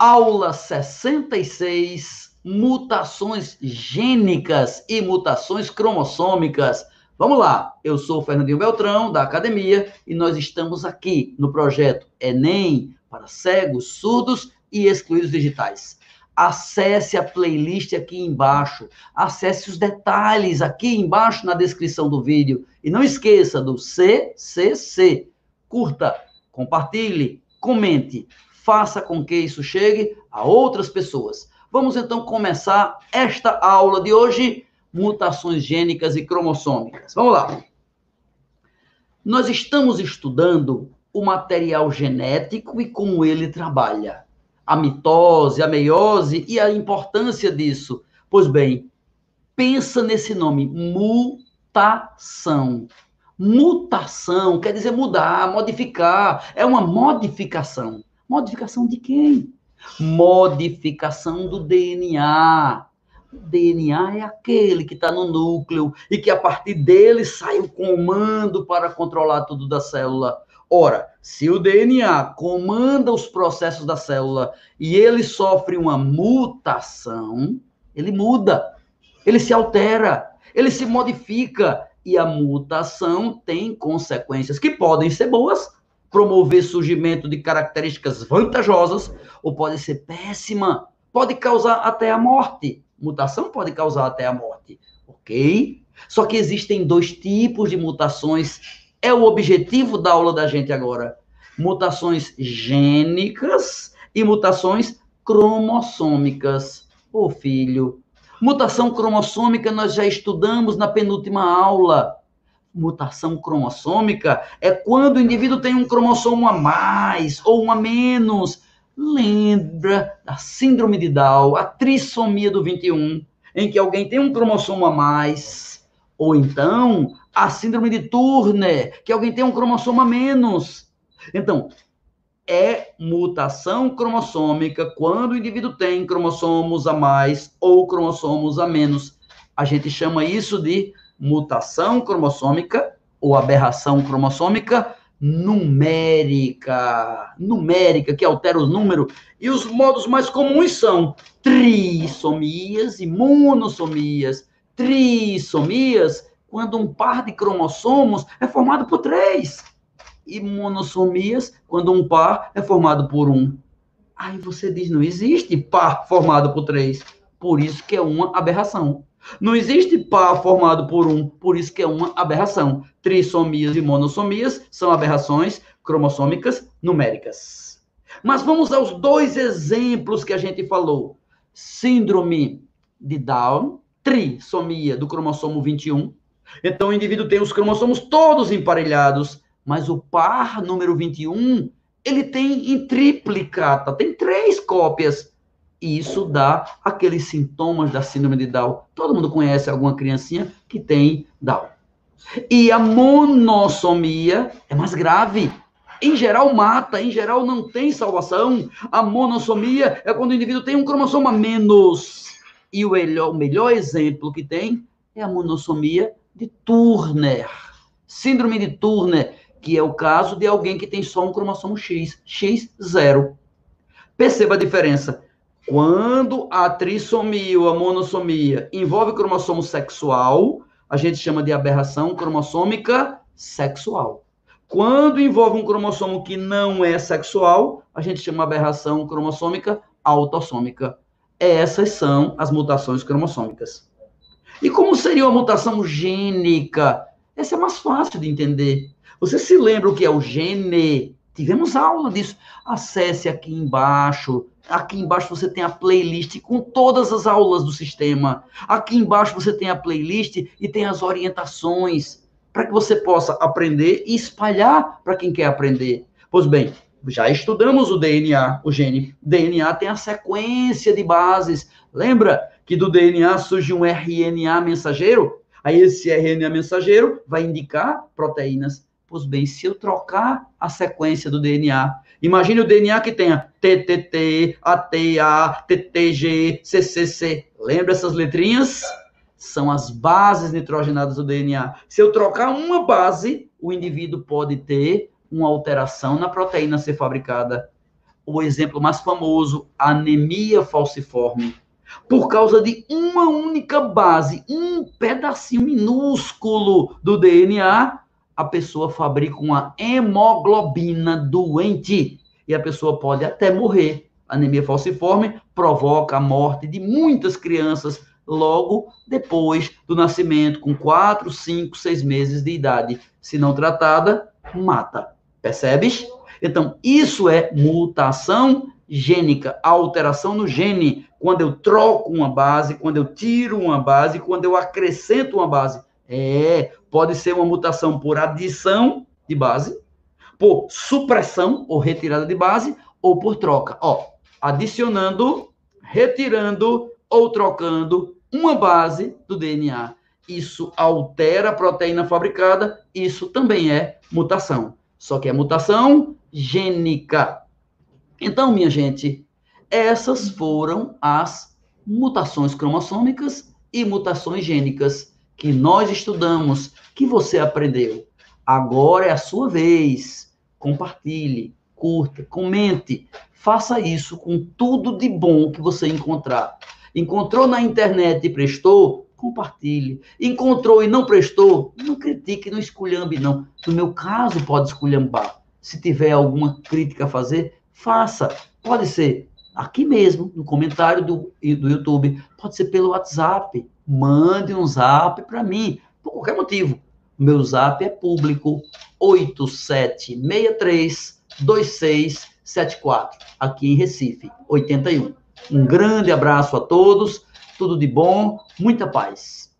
Aula 66, mutações gênicas e mutações cromossômicas. Vamos lá, eu sou o Fernandinho Beltrão, da academia, e nós estamos aqui no projeto Enem para cegos, surdos e excluídos digitais. Acesse a playlist aqui embaixo, acesse os detalhes aqui embaixo na descrição do vídeo e não esqueça do CCC. Curta, compartilhe, comente faça com que isso chegue a outras pessoas. Vamos então começar esta aula de hoje, mutações gênicas e cromossômicas. Vamos lá. Nós estamos estudando o material genético e como ele trabalha. A mitose, a meiose e a importância disso. Pois bem, pensa nesse nome, mutação. Mutação quer dizer mudar, modificar, é uma modificação. Modificação de quem? Modificação do DNA. O DNA é aquele que está no núcleo e que a partir dele sai o comando para controlar tudo da célula. Ora, se o DNA comanda os processos da célula e ele sofre uma mutação, ele muda, ele se altera, ele se modifica e a mutação tem consequências que podem ser boas promover surgimento de características vantajosas ou pode ser péssima, pode causar até a morte. Mutação pode causar até a morte, ok? Só que existem dois tipos de mutações. É o objetivo da aula da gente agora. Mutações gênicas e mutações cromossômicas. Ô oh, filho, mutação cromossômica nós já estudamos na penúltima aula mutação cromossômica é quando o indivíduo tem um cromossomo a mais ou um a menos. Lembra da síndrome de Down, a trissomia do 21, em que alguém tem um cromossomo a mais, ou então a síndrome de Turner, que alguém tem um cromossomo a menos. Então, é mutação cromossômica quando o indivíduo tem cromossomos a mais ou cromossomos a menos. A gente chama isso de mutação cromossômica ou aberração cromossômica numérica, numérica, que altera o número, e os modos mais comuns são trissomias e monossomias. Trissomias, quando um par de cromossomos é formado por três, e monossomias, quando um par é formado por um. Aí você diz, não existe par formado por três, por isso que é uma aberração. Não existe par formado por um, por isso que é uma aberração. Trissomias e monossomias são aberrações cromossômicas numéricas. Mas vamos aos dois exemplos que a gente falou. Síndrome de Down, trissomia do cromossomo 21. Então o indivíduo tem os cromossomos todos emparelhados, mas o par número 21, ele tem em triplicata, tem três cópias e isso dá aqueles sintomas da síndrome de Down. Todo mundo conhece alguma criancinha que tem Down. E a monossomia é mais grave. Em geral, mata, em geral, não tem salvação. A monossomia é quando o indivíduo tem um cromossomo a menos. E o melhor, o melhor exemplo que tem é a monossomia de Turner. Síndrome de Turner, que é o caso de alguém que tem só um cromossomo X, X0. Perceba a diferença. Quando a trissomia ou a monossomia envolve cromossomo sexual, a gente chama de aberração cromossômica sexual. Quando envolve um cromossomo que não é sexual, a gente chama aberração cromossômica autossômica. Essas são as mutações cromossômicas. E como seria uma mutação gênica? Essa é mais fácil de entender. Você se lembra o que é o gene? Tivemos aula disso. Acesse aqui embaixo Aqui embaixo você tem a playlist com todas as aulas do sistema. Aqui embaixo você tem a playlist e tem as orientações para que você possa aprender e espalhar para quem quer aprender. Pois bem, já estudamos o DNA, o gene. DNA tem a sequência de bases. Lembra que do DNA surge um RNA mensageiro? Aí esse RNA mensageiro vai indicar proteínas. Pois bem, se eu trocar a sequência do DNA Imagine o DNA que tenha TTT, ATA, TTG, CCC. Lembra essas letrinhas? São as bases nitrogenadas do DNA. Se eu trocar uma base, o indivíduo pode ter uma alteração na proteína a ser fabricada. o exemplo mais famoso, anemia falciforme. Por causa de uma única base, um pedacinho minúsculo do DNA, a pessoa fabrica uma hemoglobina doente e a pessoa pode até morrer. anemia falciforme provoca a morte de muitas crianças logo depois do nascimento, com 4, 5, 6 meses de idade. Se não tratada, mata. Percebes? Então, isso é mutação gênica, alteração no gene, quando eu troco uma base, quando eu tiro uma base, quando eu acrescento uma base. É, pode ser uma mutação por adição de base, por supressão ou retirada de base, ou por troca. Ó, adicionando, retirando ou trocando uma base do DNA. Isso altera a proteína fabricada, isso também é mutação. Só que é mutação gênica. Então, minha gente, essas foram as mutações cromossômicas e mutações gênicas que nós estudamos, que você aprendeu. Agora é a sua vez. Compartilhe, curta, comente. Faça isso com tudo de bom que você encontrar. Encontrou na internet e prestou? Compartilhe. Encontrou e não prestou? Não critique, não esculhambe, não. No meu caso, pode esculhambar. Se tiver alguma crítica a fazer, faça. Pode ser aqui mesmo, no comentário do, do YouTube. Pode ser pelo WhatsApp. Mande um zap para mim, por qualquer motivo. Meu zap é público, 8763 2674, aqui em Recife, 81. Um grande abraço a todos, tudo de bom, muita paz.